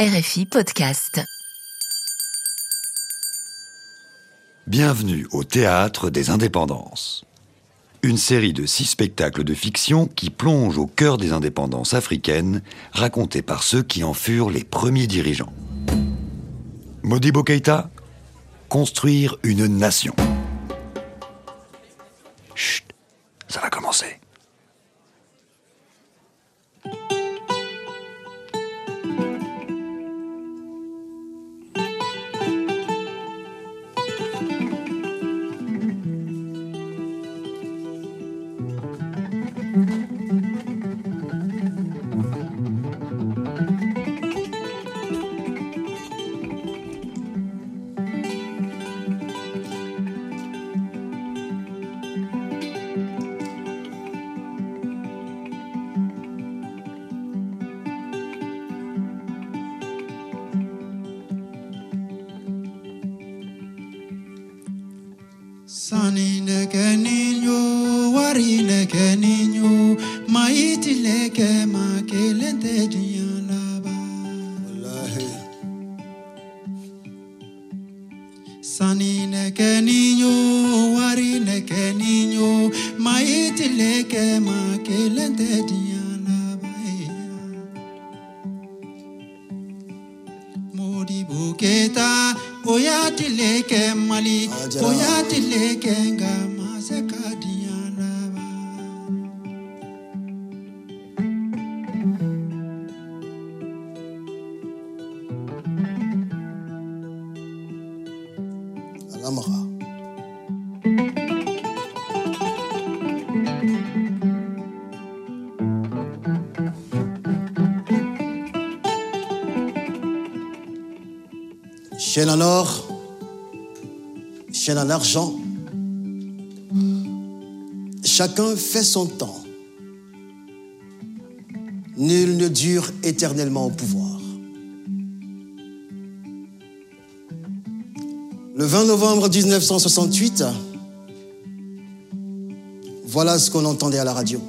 RFI Podcast. Bienvenue au Théâtre des Indépendances. Une série de six spectacles de fiction qui plongent au cœur des indépendances africaines, racontés par ceux qui en furent les premiers dirigeants. Modibo Keïta, construire une nation. Chut, ça va commencer. Sani neke Chaîne en or, chaîne en argent. Chacun fait son temps. Nul ne dure éternellement au pouvoir. Le 20 novembre 1968, voilà ce qu'on entendait à la radio.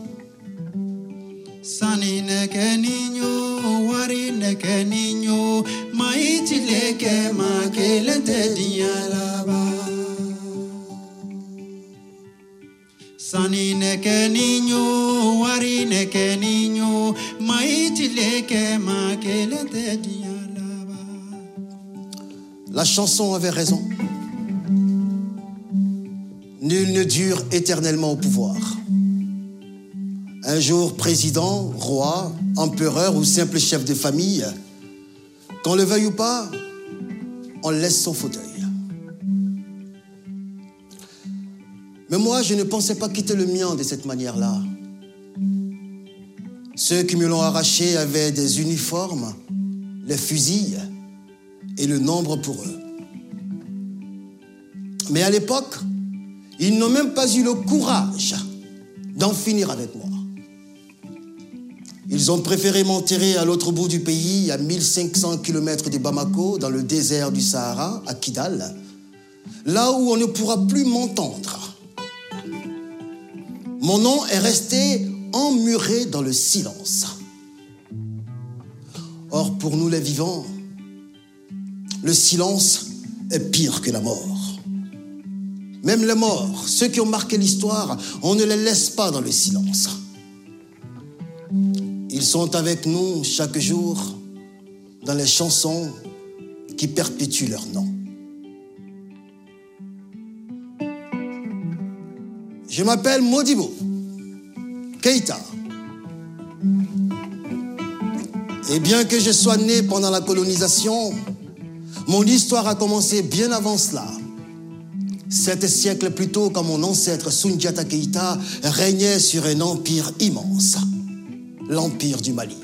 La chanson avait raison. Nul ne dure éternellement au pouvoir. Un jour président, roi, empereur ou simple chef de famille, qu'on le veuille ou pas, on laisse son fauteuil. Mais moi, je ne pensais pas quitter le mien de cette manière-là. Ceux qui me l'ont arraché avaient des uniformes, les fusils et le nombre pour eux. Mais à l'époque, ils n'ont même pas eu le courage d'en finir avec moi. Ils ont préféré m'enterrer à l'autre bout du pays, à 1500 km de Bamako, dans le désert du Sahara, à Kidal, là où on ne pourra plus m'entendre. Mon nom est resté emmuré dans le silence. Or, pour nous les vivants, le silence est pire que la mort. Même les morts, ceux qui ont marqué l'histoire, on ne les laisse pas dans le silence. Ils sont avec nous chaque jour dans les chansons qui perpétuent leur nom. Je m'appelle Modibo Keita. Et bien que je sois né pendant la colonisation, mon histoire a commencé bien avant cela. Sept siècles plus tôt, quand mon ancêtre Sundiata Keita régnait sur un empire immense, l'empire du Mali.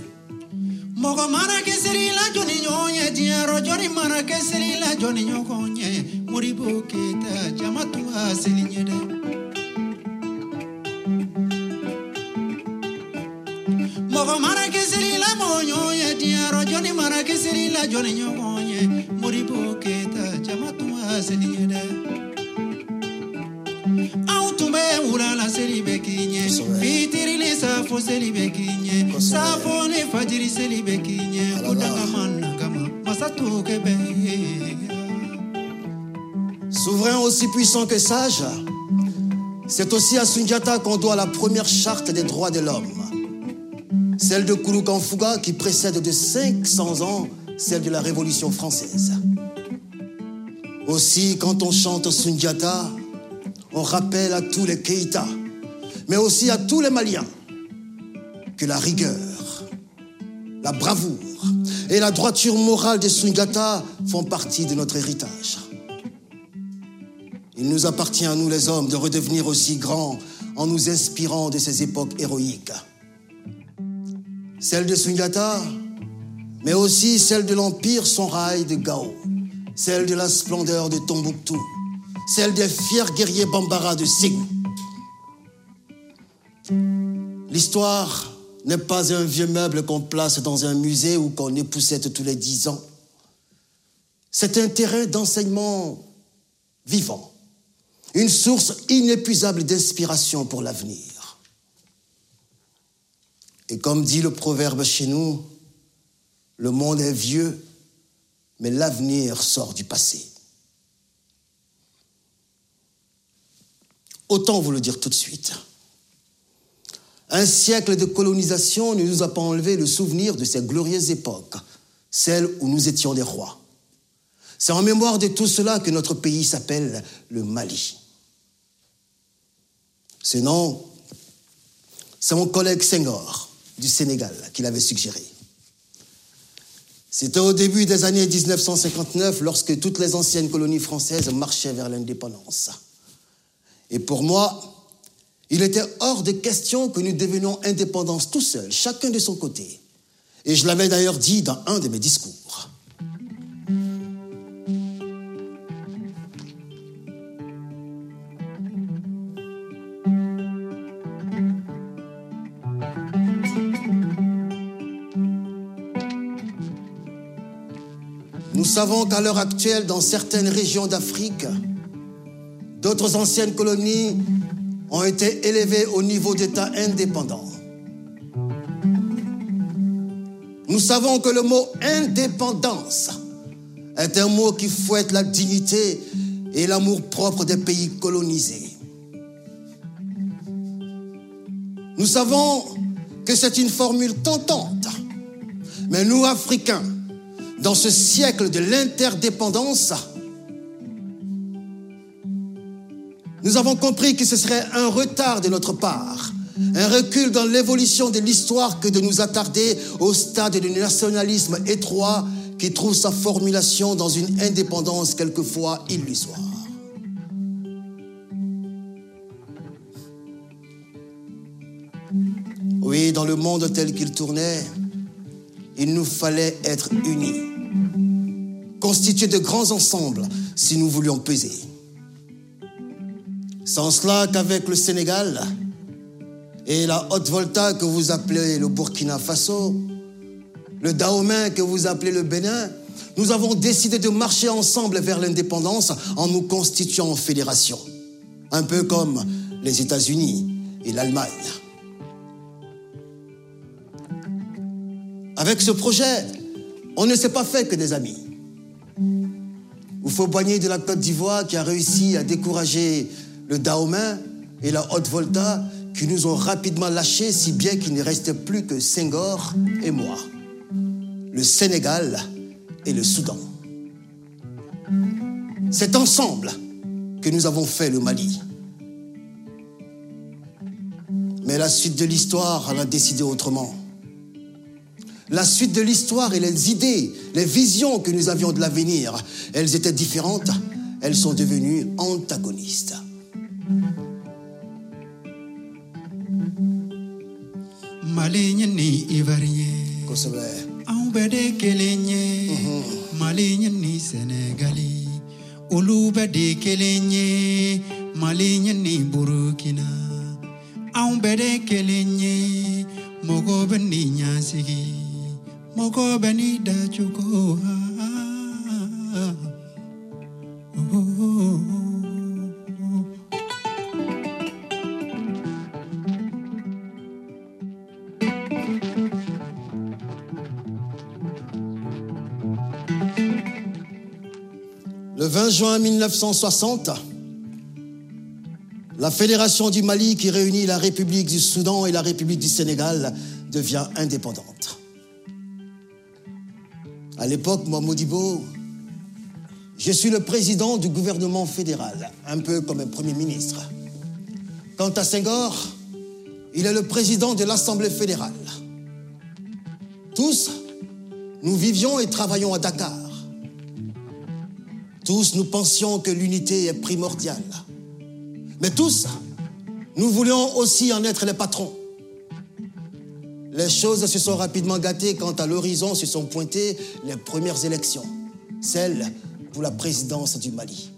Nyede Mogo mana keseri la monyoye diaro joni mana keseri la joni nyokonye muribo keta jamatu asili nyede Aw tun bɛ wula la seli bɛ k'i ɲɛ fitiri ni safo seli bɛ k'i ɲɛ safo ni fajiri seli bɛ k'i ɲɛ ko Alala. danga ma nagama Souverain aussi puissant que sage, c'est aussi à Sundiata qu'on doit la première charte des droits de l'homme. Celle de Kouroukanfouga qui précède de 500 ans celle de la Révolution française. Aussi, quand on chante Sundiata, on rappelle à tous les Keïta, mais aussi à tous les Maliens, que la rigueur, la bravoure et la droiture morale de Sundiata font partie de notre héritage. Il nous appartient à nous les hommes de redevenir aussi grands en nous inspirant de ces époques héroïques. Celle de Sundiata, mais aussi celle de l'Empire Sonrail de Gao celle de la splendeur de Tombouctou, celle des fiers guerriers Bambara de Ségou. L'histoire n'est pas un vieux meuble qu'on place dans un musée ou qu'on époussette tous les dix ans. C'est un terrain d'enseignement vivant, une source inépuisable d'inspiration pour l'avenir. Et comme dit le proverbe chez nous, le monde est vieux mais l'avenir sort du passé. Autant vous le dire tout de suite. Un siècle de colonisation ne nous a pas enlevé le souvenir de ces glorieuses époques, celles où nous étions des rois. C'est en mémoire de tout cela que notre pays s'appelle le Mali. Ce nom, c'est mon collègue Senghor du Sénégal qui l'avait suggéré. C'était au début des années 1959, lorsque toutes les anciennes colonies françaises marchaient vers l'indépendance. Et pour moi, il était hors de question que nous devenions indépendants tout seuls, chacun de son côté. Et je l'avais d'ailleurs dit dans un de mes discours. Savons qu'à l'heure actuelle, dans certaines régions d'Afrique, d'autres anciennes colonies ont été élevées au niveau d'État indépendant. Nous savons que le mot indépendance est un mot qui fouette la dignité et l'amour propre des pays colonisés. Nous savons que c'est une formule tentante, mais nous, Africains, dans ce siècle de l'interdépendance, nous avons compris que ce serait un retard de notre part, un recul dans l'évolution de l'histoire que de nous attarder au stade du nationalisme étroit qui trouve sa formulation dans une indépendance quelquefois illusoire. Oui, dans le monde tel qu'il tournait, il nous fallait être unis, constituer de grands ensembles si nous voulions peser. Sans cela qu'avec le Sénégal et la Haute-Volta que vous appelez le Burkina Faso, le Dahomey que vous appelez le Bénin, nous avons décidé de marcher ensemble vers l'indépendance en nous constituant en fédération, un peu comme les États-Unis et l'Allemagne. Avec ce projet, on ne s'est pas fait que des amis. Boigny de la Côte d'Ivoire qui a réussi à décourager le Dahomey et la Haute-Volta qui nous ont rapidement lâchés si bien qu'il ne restait plus que Senghor et moi, le Sénégal et le Soudan. C'est ensemble que nous avons fait le Mali. Mais la suite de l'histoire en a décidé autrement. La suite de l'histoire et les idées, les visions que nous avions de l'avenir, elles étaient différentes, elles sont devenues antagonistes. ni anw bɛɛ de kelen ye mɔgɔ bɛ ɲasigi mɔgɔ bɛ n'i dacogo thank you Le 20 juin 1960, la Fédération du Mali qui réunit la République du Soudan et la République du Sénégal devient indépendante. À l'époque, moi, Modibo, je suis le président du gouvernement fédéral, un peu comme un premier ministre. Quant à Senghor, il est le président de l'Assemblée fédérale. Tous, nous vivions et travaillons à Dakar. Tous, nous pensions que l'unité est primordiale. Mais tous, nous voulions aussi en être les patrons. Les choses se sont rapidement gâtées quand à l'horizon se sont pointées les premières élections, celles pour la présidence du Mali.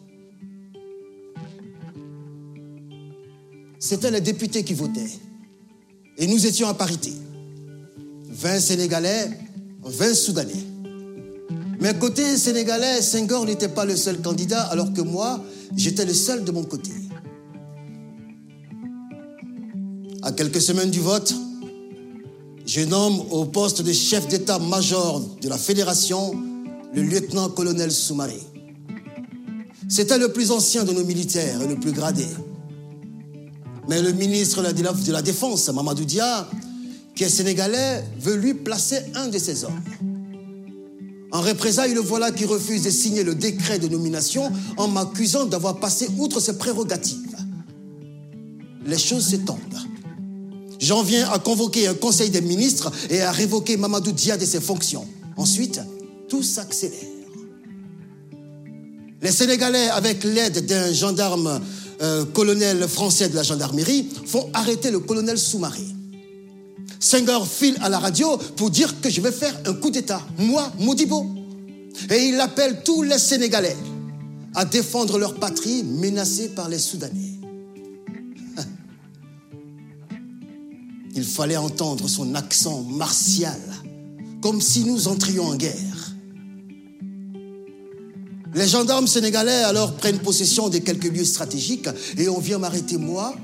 C'étaient les députés qui votaient. Et nous étions à parité. 20 Sénégalais, 20 Soudanais. Mais côté sénégalais, Senghor n'était pas le seul candidat, alors que moi, j'étais le seul de mon côté. À quelques semaines du vote, je nomme au poste de chef d'état-major de la fédération le lieutenant-colonel Soumaré. C'était le plus ancien de nos militaires et le plus gradé. Mais le ministre de la Défense, Mamadou Dia, qui est sénégalais, veut lui placer un de ses hommes. En représailles, le voilà qui refuse de signer le décret de nomination en m'accusant d'avoir passé outre ses prérogatives. Les choses s'étendent. J'en viens à convoquer un conseil des ministres et à révoquer Mamadou Dia de ses fonctions. Ensuite, tout s'accélère. Les Sénégalais, avec l'aide d'un gendarme euh, colonel français de la gendarmerie, font arrêter le colonel Soumaré. Senghor file à la radio pour dire que je vais faire un coup d'État, moi, Modibo. Et il appelle tous les Sénégalais à défendre leur patrie menacée par les Soudanais. Il fallait entendre son accent martial, comme si nous entrions en guerre. Les gendarmes sénégalais alors prennent possession de quelques lieux stratégiques et on vient m'arrêter moi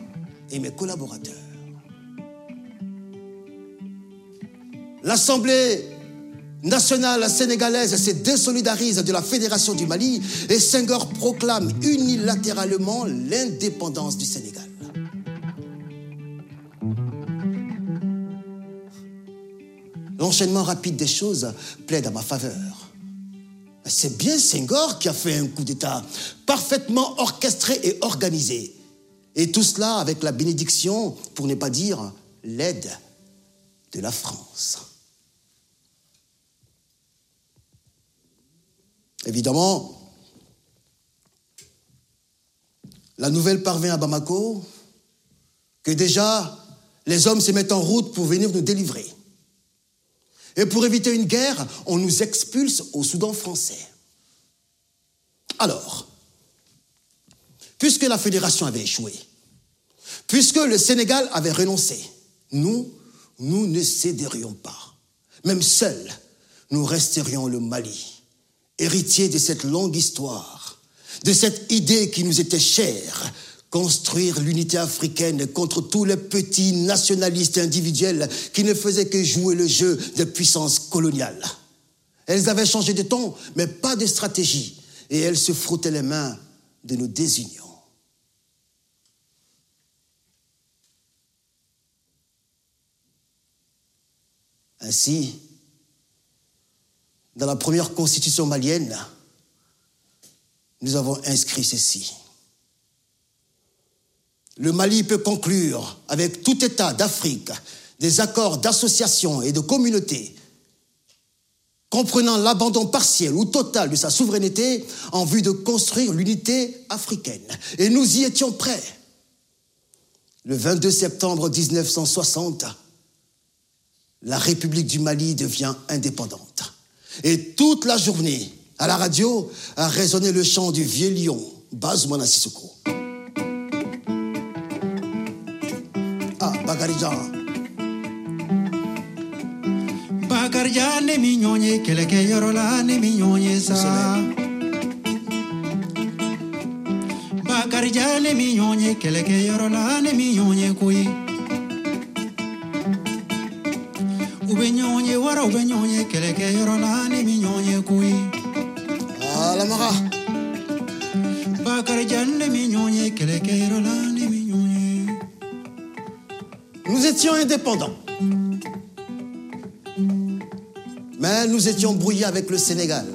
et mes collaborateurs. L'Assemblée nationale sénégalaise se désolidarise de la Fédération du Mali et Senghor proclame unilatéralement l'indépendance du Sénégal. L'enchaînement rapide des choses plaide à ma faveur. C'est bien Senghor qui a fait un coup d'État parfaitement orchestré et organisé. Et tout cela avec la bénédiction, pour ne pas dire l'aide de la France. Évidemment, la nouvelle parvient à Bamako que déjà les hommes se mettent en route pour venir nous délivrer. Et pour éviter une guerre, on nous expulse au Soudan français. Alors, puisque la fédération avait échoué, puisque le Sénégal avait renoncé, nous, nous ne céderions pas. Même seuls, nous resterions le Mali, héritier de cette longue histoire, de cette idée qui nous était chère, construire l'unité africaine contre tous les petits nationalistes individuels qui ne faisaient que jouer le jeu de puissance coloniale. Elles avaient changé de ton, mais pas de stratégie, et elles se frottaient les mains de nos désunions. Ainsi, dans la première constitution malienne, nous avons inscrit ceci. Le Mali peut conclure avec tout État d'Afrique des accords d'association et de communauté comprenant l'abandon partiel ou total de sa souveraineté en vue de construire l'unité africaine. Et nous y étions prêts. Le 22 septembre 1960, la République du Mali devient indépendante. Et toute la journée, à la radio, a résonné le chant du vieux lion, Bazouana Sissoko. Bagarijan. Bakarja ne mi ɲɔɲe kɛlɛkɛyɔrɔ la ne mi ɲɔɲe sa Bakarja ne mi ɲɔɲe kɛlɛkɛyɔrɔ la ne mi ɲɔɲe koyi U bɛ ɲɔgɔn ye wara u bɛ ɲɔgɔn ye kɛlɛkɛyɔrɔ la indépendants. Mais nous étions brouillés avec le Sénégal.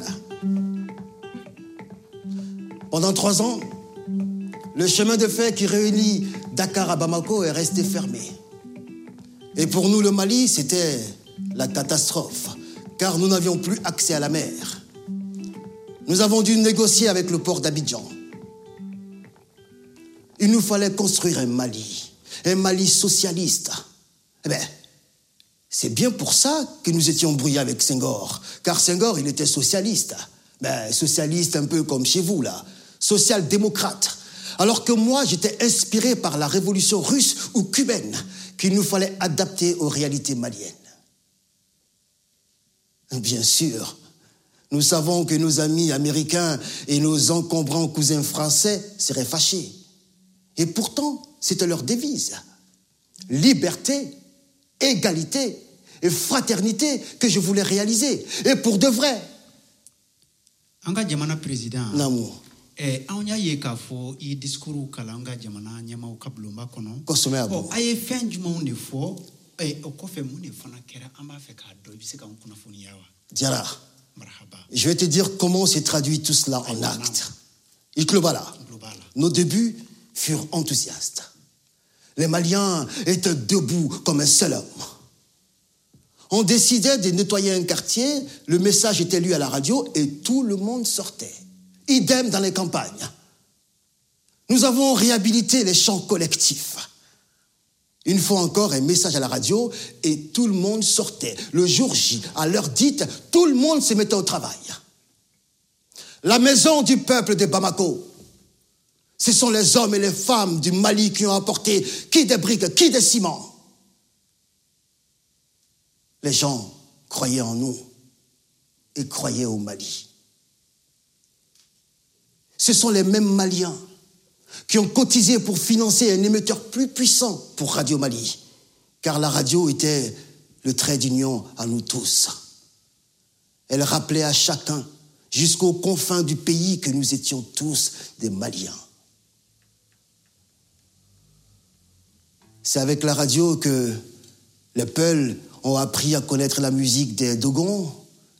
Pendant trois ans, le chemin de fer qui réunit Dakar à Bamako est resté fermé. Et pour nous, le Mali, c'était la catastrophe, car nous n'avions plus accès à la mer. Nous avons dû négocier avec le port d'Abidjan. Il nous fallait construire un Mali, un Mali socialiste. Eh bien, c'est bien pour ça que nous étions brouillés avec Senghor, car Senghor, il était socialiste. Ben, socialiste un peu comme chez vous, là, social-démocrate. Alors que moi, j'étais inspiré par la révolution russe ou cubaine qu'il nous fallait adapter aux réalités maliennes. Bien sûr, nous savons que nos amis américains et nos encombrants cousins français seraient fâchés. Et pourtant, c'était leur devise. Liberté, égalité et fraternité que je voulais réaliser. Et pour de vrai. président. L'amour. Eh, anw y'a ye k'a fɔ i discours kalan an ka jamana ɲɛmaw ka bulonba kɔnɔ Kosɛbɛ a bɔ. a ye fɛn jumɛnw de fɔ eh, o kɔfɛ mun de fana kɛra an b'a fɛ k'a dɔn i bɛ se k'an kunnafoniya wa Diara, marhaba je vais te dire comment s'est traduit tout cela en actes. Il là. global Nos débuts furent enthousiastes. Les Maliens étaient debout comme un seul homme. On décidait de nettoyer un quartier, le message était lu à la radio et tout le monde sortait. Idem dans les campagnes. Nous avons réhabilité les champs collectifs. Une fois encore, un message à la radio et tout le monde sortait. Le jour J, à l'heure dite, tout le monde se mettait au travail. La maison du peuple de Bamako, ce sont les hommes et les femmes du Mali qui ont apporté qui des briques, qui des ciments. Les gens croyaient en nous et croyaient au Mali. Ce sont les mêmes Maliens qui ont cotisé pour financer un émetteur plus puissant pour Radio Mali, car la radio était le trait d'union à nous tous. Elle rappelait à chacun, jusqu'aux confins du pays, que nous étions tous des Maliens. C'est avec la radio que les Peuls ont appris à connaître la musique des Dogons,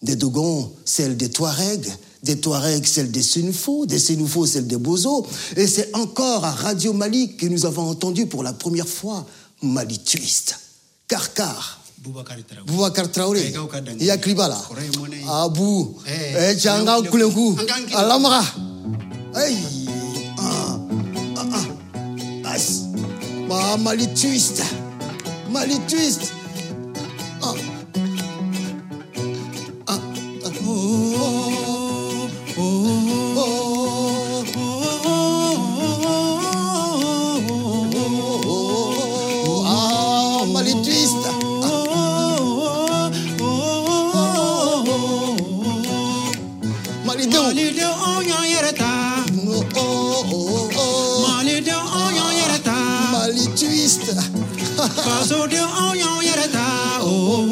des Dogons, celle des Touaregs, des Touaregs, celle des Sénoufos, des Sénoufos, celle des Bozo. Et c'est encore à Radio Mali que nous avons entendu pour la première fois Mali Twist. Tarawele Boubacar Traoré. Aïgaou Kadangé. Il y a Kribala. Ma- Mali Twist. Mali Twist. O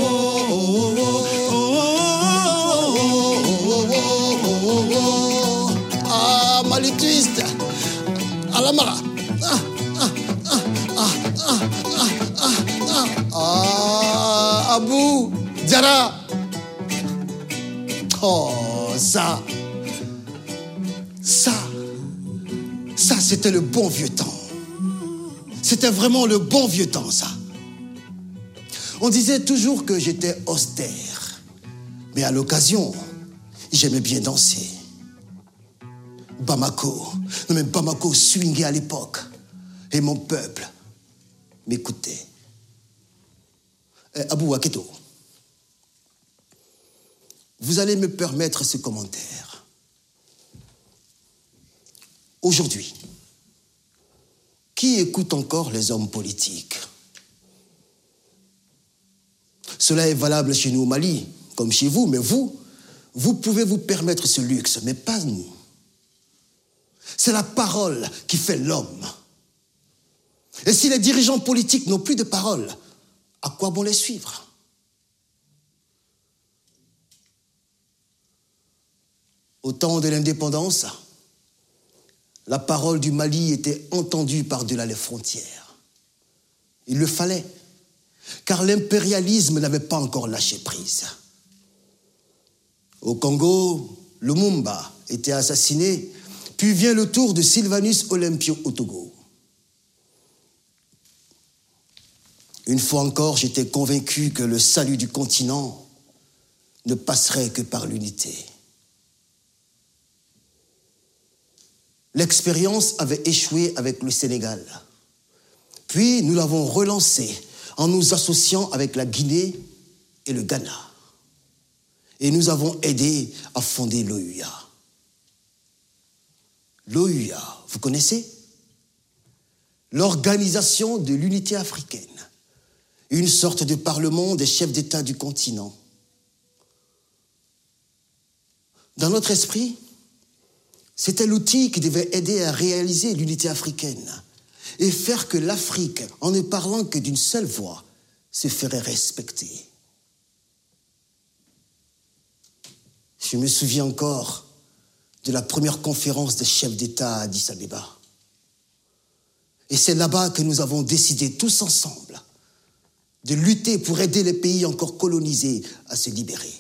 Ah, Mali Twist. Alamara. Ah, ah, ah, ah, ah, ah, ah, ah. Ah, Abu Djara. Oh, ça. Ça. Ça, c'était le bon vieux temps. C'était vraiment le bon vieux temps, ça. On disait toujours que j'étais austère. Mais à l'occasion, j'aimais bien danser. Bamako, non mais Bamako swingait à l'époque. Et mon peuple m'écoutait. Eh, Abou Waketo, vous allez me permettre ce commentaire. Aujourd'hui, qui écoute encore les hommes politiques? Cela est valable chez nous au Mali, comme chez vous, mais vous, vous pouvez vous permettre ce luxe, mais pas nous. C'est la parole qui fait l'homme. Et si les dirigeants politiques n'ont plus de parole, à quoi bon les suivre? Au temps de l'indépendance, la parole du Mali était entendue par-delà les frontières. Il le fallait, car l'impérialisme n'avait pas encore lâché prise. Au Congo, Lumumba était assassiné, puis vient le tour de Sylvanus Olympio au Togo. Une fois encore, j'étais convaincu que le salut du continent ne passerait que par l'unité. L'expérience avait échoué avec le Sénégal. Puis nous l'avons relancé en nous associant avec la Guinée et le Ghana. Et nous avons aidé à fonder l'OUA. L'OUA, vous connaissez? L'Organisation de l'Unité africaine, une sorte de parlement des chefs d'État du continent. Dans notre esprit, c'était l'outil qui devait aider à réaliser l'unité africaine et faire que l'Afrique, en ne parlant que d'une seule voix, se ferait respecter. Je me souviens encore de la première conférence des chefs d'État à Addis Abeba. Et c'est là-bas que nous avons décidé tous ensemble de lutter pour aider les pays encore colonisés à se libérer.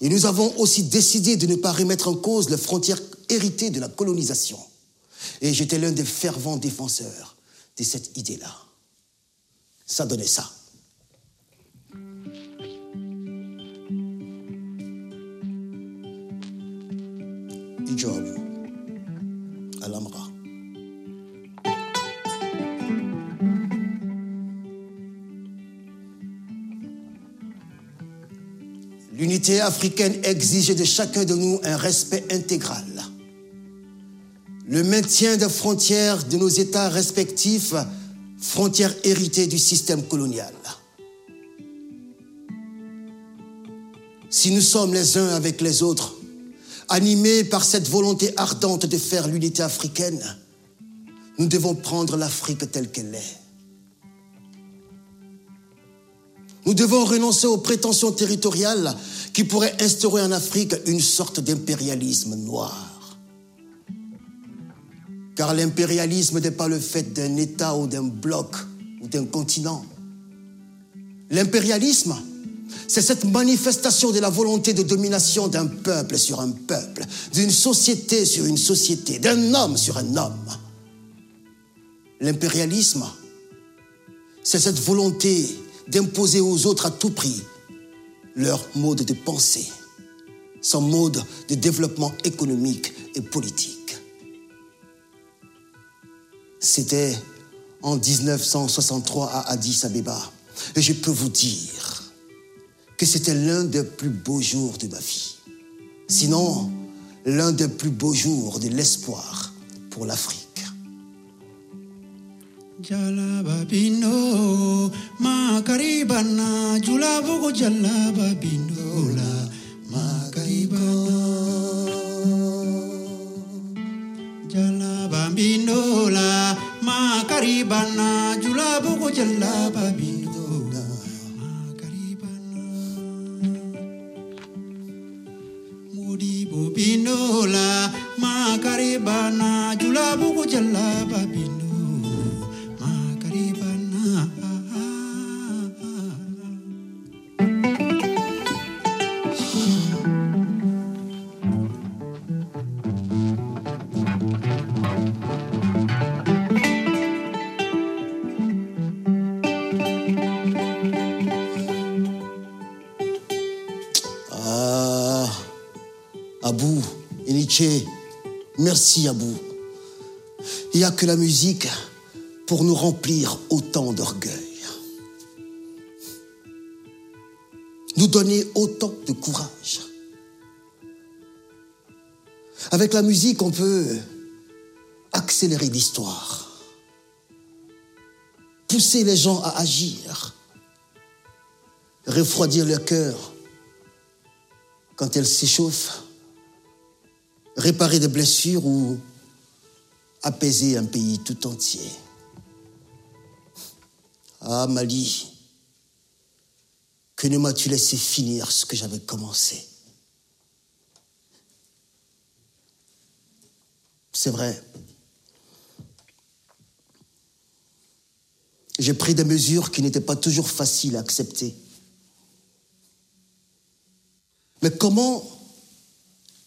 Et nous avons aussi décidé de ne pas remettre en cause les frontières héritées de la colonisation. Et j'étais l'un des fervents défenseurs de cette idée-là. Ça donnait ça. L'unité africaine exige de chacun de nous un respect intégral le maintien des frontières de nos États respectifs, frontières héritées du système colonial. Si nous sommes les uns avec les autres, animés par cette volonté ardente de faire l'unité africaine, nous devons prendre l'Afrique telle qu'elle est. Nous devons renoncer aux prétentions territoriales qui pourraient instaurer en Afrique une sorte d'impérialisme noir. Car l'impérialisme n'est pas le fait d'un État ou d'un bloc ou d'un continent. L'impérialisme, c'est cette manifestation de la volonté de domination d'un peuple sur un peuple, d'une société sur une société, d'un homme sur un homme. L'impérialisme, c'est cette volonté d'imposer aux autres à tout prix leur mode de pensée, son mode de développement économique et politique. C'était en 1963 à Addis Abeba. Et je peux vous dire que c'était l'un des plus beaux jours de ma vie. Sinon, l'un des plus beaux jours de l'espoir pour l'Afrique. jalaba bindo makaribana julabugo jalaba bindola makaribana. Jalaba bindola makaribana julabugo jalaba bindola merci Abou. Il n'y a que la musique pour nous remplir autant d'orgueil. Nous donner autant de courage. Avec la musique, on peut accélérer l'histoire, pousser les gens à agir, refroidir leur cœur quand elles s'échauffent, réparer des blessures ou apaiser un pays tout entier. Ah Mali, que ne m'as-tu laissé finir ce que j'avais commencé? C'est vrai. j'ai pris des mesures qui n'étaient pas toujours faciles à accepter. Mais comment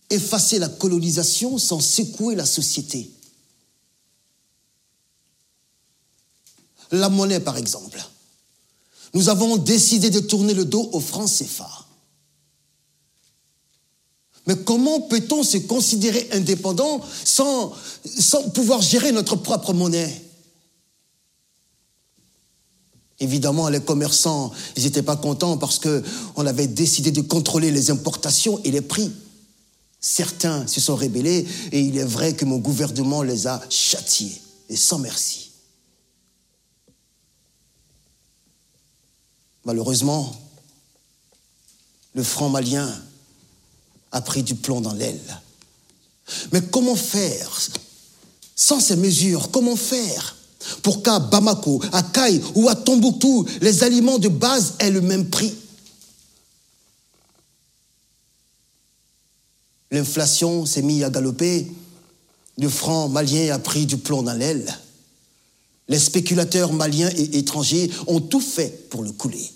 effacer la colonisation sans secouer la société La monnaie, par exemple. Nous avons décidé de tourner le dos aux francs CFA. Mais comment peut-on se considérer indépendant sans, sans pouvoir gérer notre propre monnaie? Évidemment, les commerçants, ils n'étaient pas contents parce qu'on avait décidé de contrôler les importations et les prix. Certains se sont rébellés et il est vrai que mon gouvernement les a châtiés, et sans merci. Malheureusement, le franc malien a pris du plomb dans l'aile. Mais comment faire sans ces mesures? Comment faire pour qu'à Bamako, à Caille ou à Tombouctou, les aliments de base aient le même prix? L'inflation s'est mise à galoper, le franc malien a pris du plomb dans l'aile. Les spéculateurs maliens et étrangers ont tout fait pour le couler.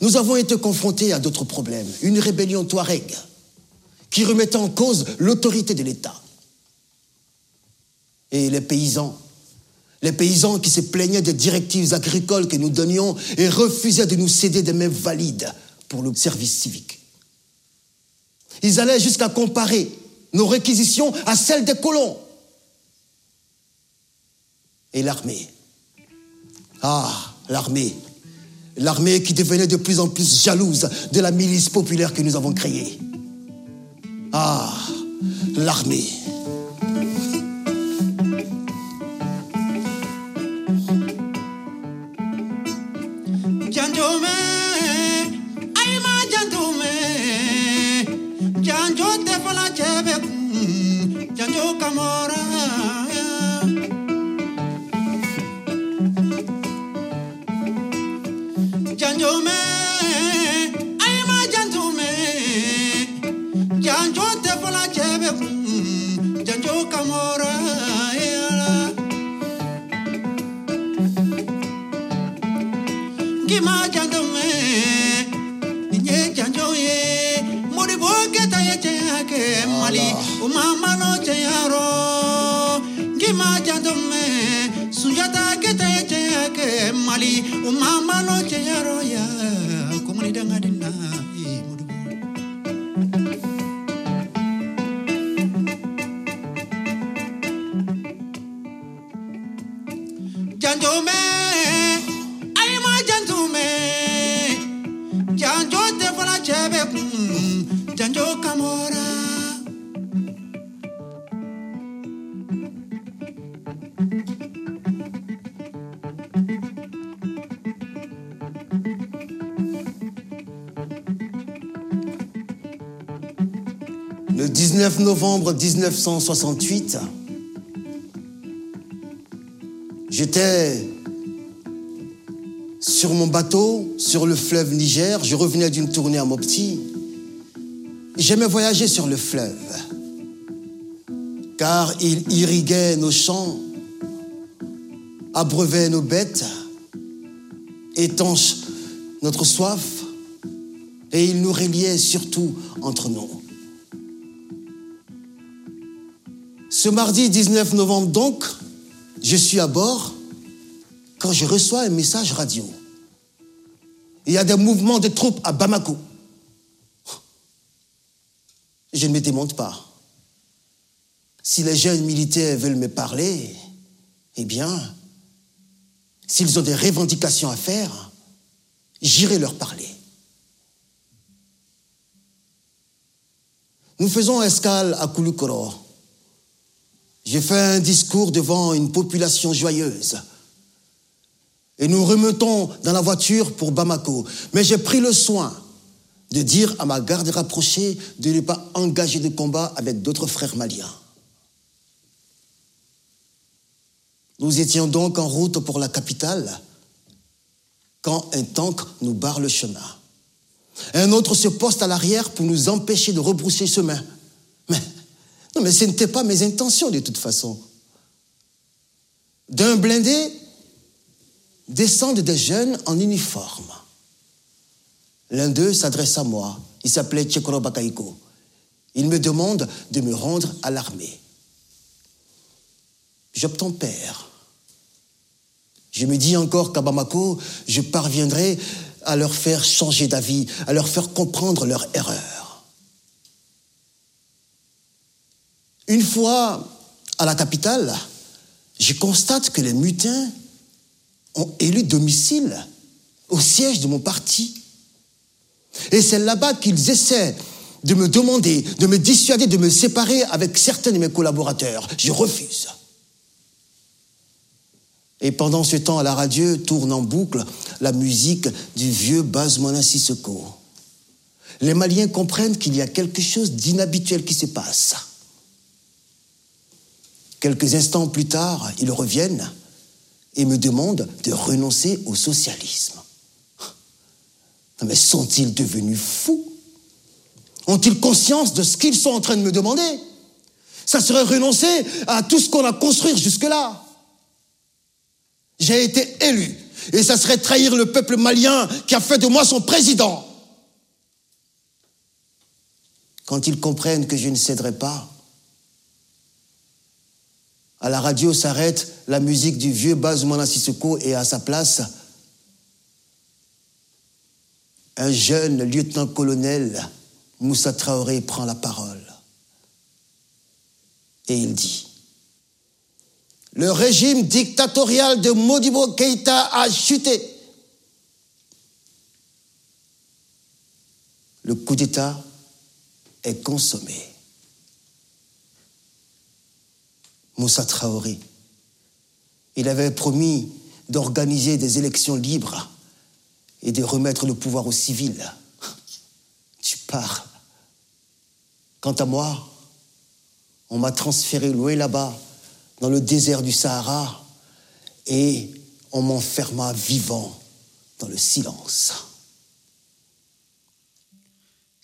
Nous avons été confrontés à d'autres problèmes. Une rébellion touareg qui remettait en cause l'autorité de l'État et les paysans. Les paysans qui se plaignaient des directives agricoles que nous donnions et refusaient de nous céder des mains valides pour le service civique. Ils allaient jusqu'à comparer nos réquisitions à celles des colons. Et l'armée. Ah, l'armée. L'armée qui devenait de plus en plus jalouse de la milice populaire que nous avons créée. Ah, l'armée. Janjo Kamora. te yaro gima jadome sujata ke te mali umama no Le 19 novembre 1968, j'étais sur mon bateau, sur le fleuve Niger. Je revenais d'une tournée à Mopti. J'aimais voyager sur le fleuve, car il irriguait nos champs, abreuvait nos bêtes, étanche notre soif, et il nous reliait surtout entre nous. Ce mardi 19 novembre donc, je suis à bord quand je reçois un message radio. Il y a des mouvements de troupes à Bamako. Je ne me démonte pas. Si les jeunes militaires veulent me parler, eh bien, s'ils ont des revendications à faire, j'irai leur parler. Nous faisons escale à Kouloukoro. J'ai fait un discours devant une population joyeuse. Et nous remontons dans la voiture pour Bamako. Mais j'ai pris le soin de dire à ma garde rapprochée de ne pas engager de combat avec d'autres frères maliens. Nous étions donc en route pour la capitale quand un tank nous barre le chemin. Un autre se poste à l'arrière pour nous empêcher de rebrousser chemin. Non, mais ce n'était pas mes intentions de toute façon. D'un blindé descendent des jeunes en uniforme. L'un d'eux s'adresse à moi. Il s'appelait Tchekoro Bakaiko. Il me demande de me rendre à l'armée. J'obtempère. Je me dis encore qu'à Bamako, je parviendrai à leur faire changer d'avis, à leur faire comprendre leur erreur. Une fois à la capitale, je constate que les mutins ont élu domicile au siège de mon parti. Et c'est là-bas qu'ils essaient de me demander, de me dissuader, de me séparer avec certains de mes collaborateurs. Je refuse. Et pendant ce temps, à la radio tourne en boucle la musique du vieux Bazmana Sissoko. Les Maliens comprennent qu'il y a quelque chose d'inhabituel qui se passe. Quelques instants plus tard, ils reviennent et me demandent de renoncer au socialisme. Mais sont-ils devenus fous? Ont-ils conscience de ce qu'ils sont en train de me demander? Ça serait renoncer à tout ce qu'on a construit jusque-là. J'ai été élu et ça serait trahir le peuple malien qui a fait de moi son président. Quand ils comprennent que je ne céderai pas, à la radio s'arrête la musique du vieux Bazoumana Sissoko et à sa place, un jeune lieutenant-colonel, Moussa Traoré, prend la parole. Et il dit, le régime dictatorial de Modibo Keïta a chuté. Le coup d'État est consommé. Moussa Traoré, il avait promis d'organiser des élections libres et de remettre le pouvoir aux civils. Tu parles. Quant à moi, on m'a transféré loin là-bas, dans le désert du Sahara, et on m'enferma vivant dans le silence.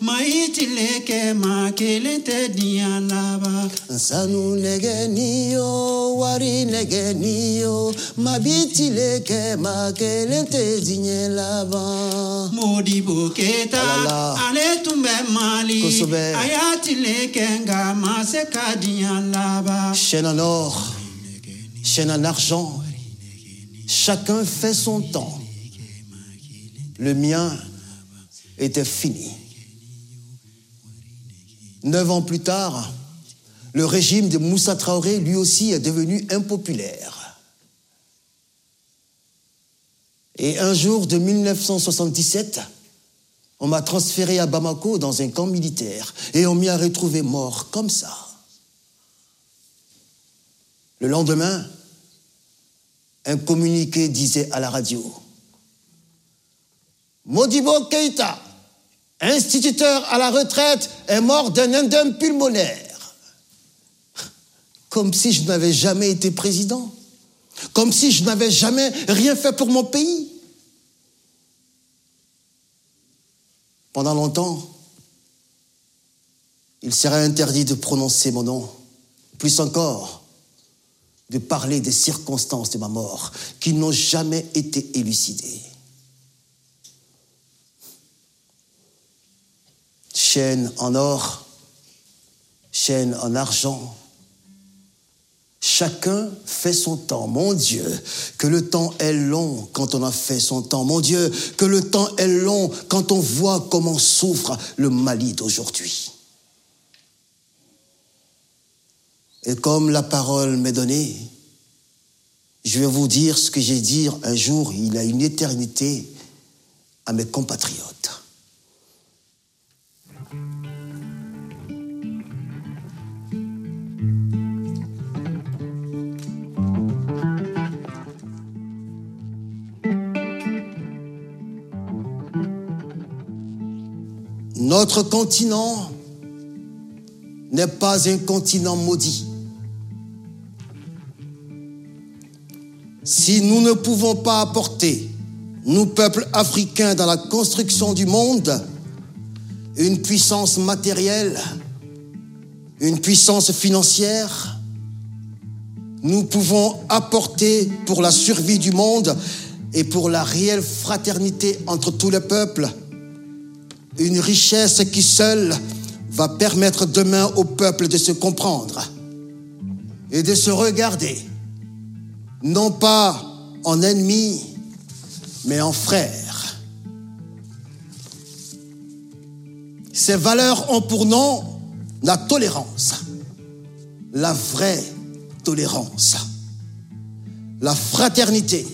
maiti leke ma kelente dinye laban. Sanu nege niyo, wari nege niyo, mabiti leke ma kelente dinye laban. Modibo Keta, ale tun bɛ Mali, a y'a tile kɛ nka ma se ka diɲɛ laban. Chaîne en or, chaîne en argent, chacun fait son temps. Le mien était fini. Neuf ans plus tard, le régime de Moussa Traoré, lui aussi, est devenu impopulaire. Et un jour de 1977, on m'a transféré à Bamako dans un camp militaire et on m'y a retrouvé mort comme ça. Le lendemain, un communiqué disait à la radio Modibo Keïta, instituteur à la retraite, est mort d'un indème pulmonaire. Comme si je n'avais jamais été président. Comme si je n'avais jamais rien fait pour mon pays. Pendant longtemps, il serait interdit de prononcer mon nom. Plus encore, de parler des circonstances de ma mort qui n'ont jamais été élucidées. Chaîne en or, chaîne en argent. Chacun fait son temps. Mon Dieu, que le temps est long quand on a fait son temps. Mon Dieu, que le temps est long quand on voit comment souffre le Mali d'aujourd'hui. Et comme la parole m'est donnée, je vais vous dire ce que j'ai dit un jour, il y a une éternité, à mes compatriotes. Notre continent n'est pas un continent maudit. Si nous ne pouvons pas apporter, nous peuples africains, dans la construction du monde, une puissance matérielle, une puissance financière, nous pouvons apporter pour la survie du monde et pour la réelle fraternité entre tous les peuples une richesse qui seule va permettre demain au peuple de se comprendre et de se regarder, non pas en ennemis, mais en frères. Ces valeurs ont pour nom la tolérance, la vraie tolérance, la fraternité.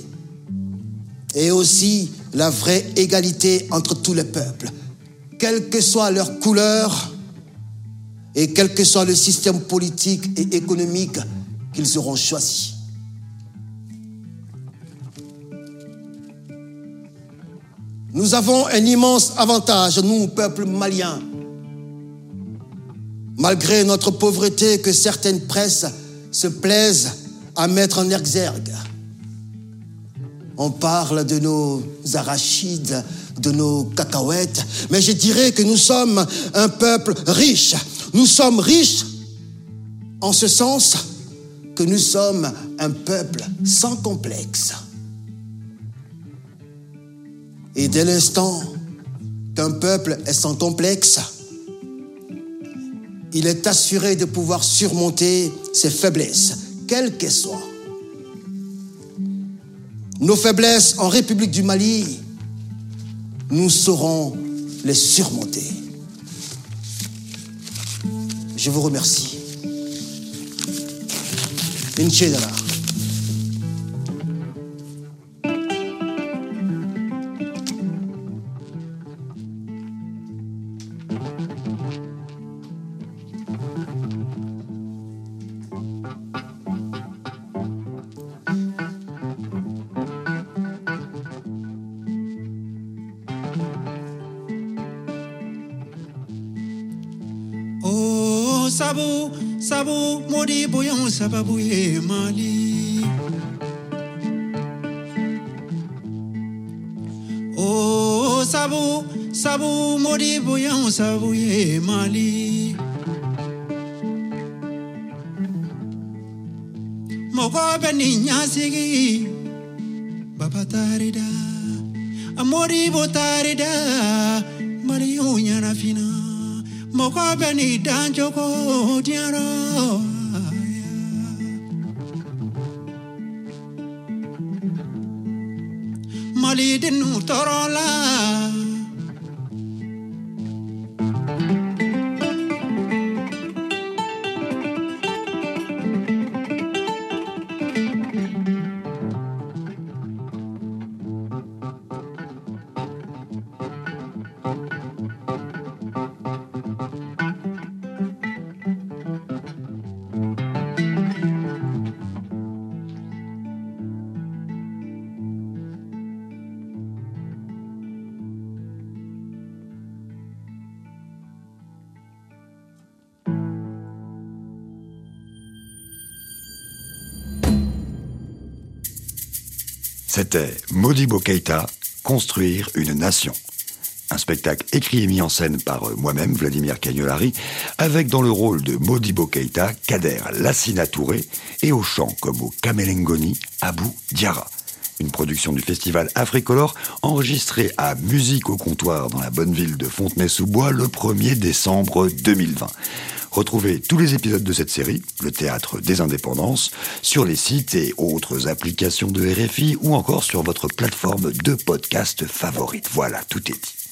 Et aussi la vraie égalité entre tous les peuples, quelle que soit leur couleur et quel que soit le système politique et économique qu'ils auront choisi. Nous avons un immense avantage, nous, peuple malien, malgré notre pauvreté que certaines presses se plaisent à mettre en exergue. On parle de nos arachides, de nos cacahuètes, mais je dirais que nous sommes un peuple riche. Nous sommes riches en ce sens que nous sommes un peuple sans complexe. Et dès l'instant qu'un peuple est sans complexe, il est assuré de pouvoir surmonter ses faiblesses, quelles qu'elles soient. Nos faiblesses en République du Mali, nous saurons les surmonter. Je vous remercie. Sababu ye mali. Oh, sabu, sabu, modi boyon sababu ye mali. Mɔgɔ bɛ nin ɲasigi, baba tarida, a modibo tarida, mariyo ɲanafina. Mɔgɔ bɛ nin dancogo diyarɔ. torola C'était Modibo Keita, Construire une nation. Un spectacle écrit et mis en scène par euh, moi-même, Vladimir Cagnolari, avec dans le rôle de Modibo Keita, Kader Lassina Touré, et au chant comme au Kamelengoni, Abou Diara. Une production du festival Africolor, enregistrée à Musique au comptoir dans la bonne ville de Fontenay-sous-Bois le 1er décembre 2020. Retrouvez tous les épisodes de cette série, le théâtre des indépendances, sur les sites et autres applications de RFI ou encore sur votre plateforme de podcast favorite. Voilà, tout est dit.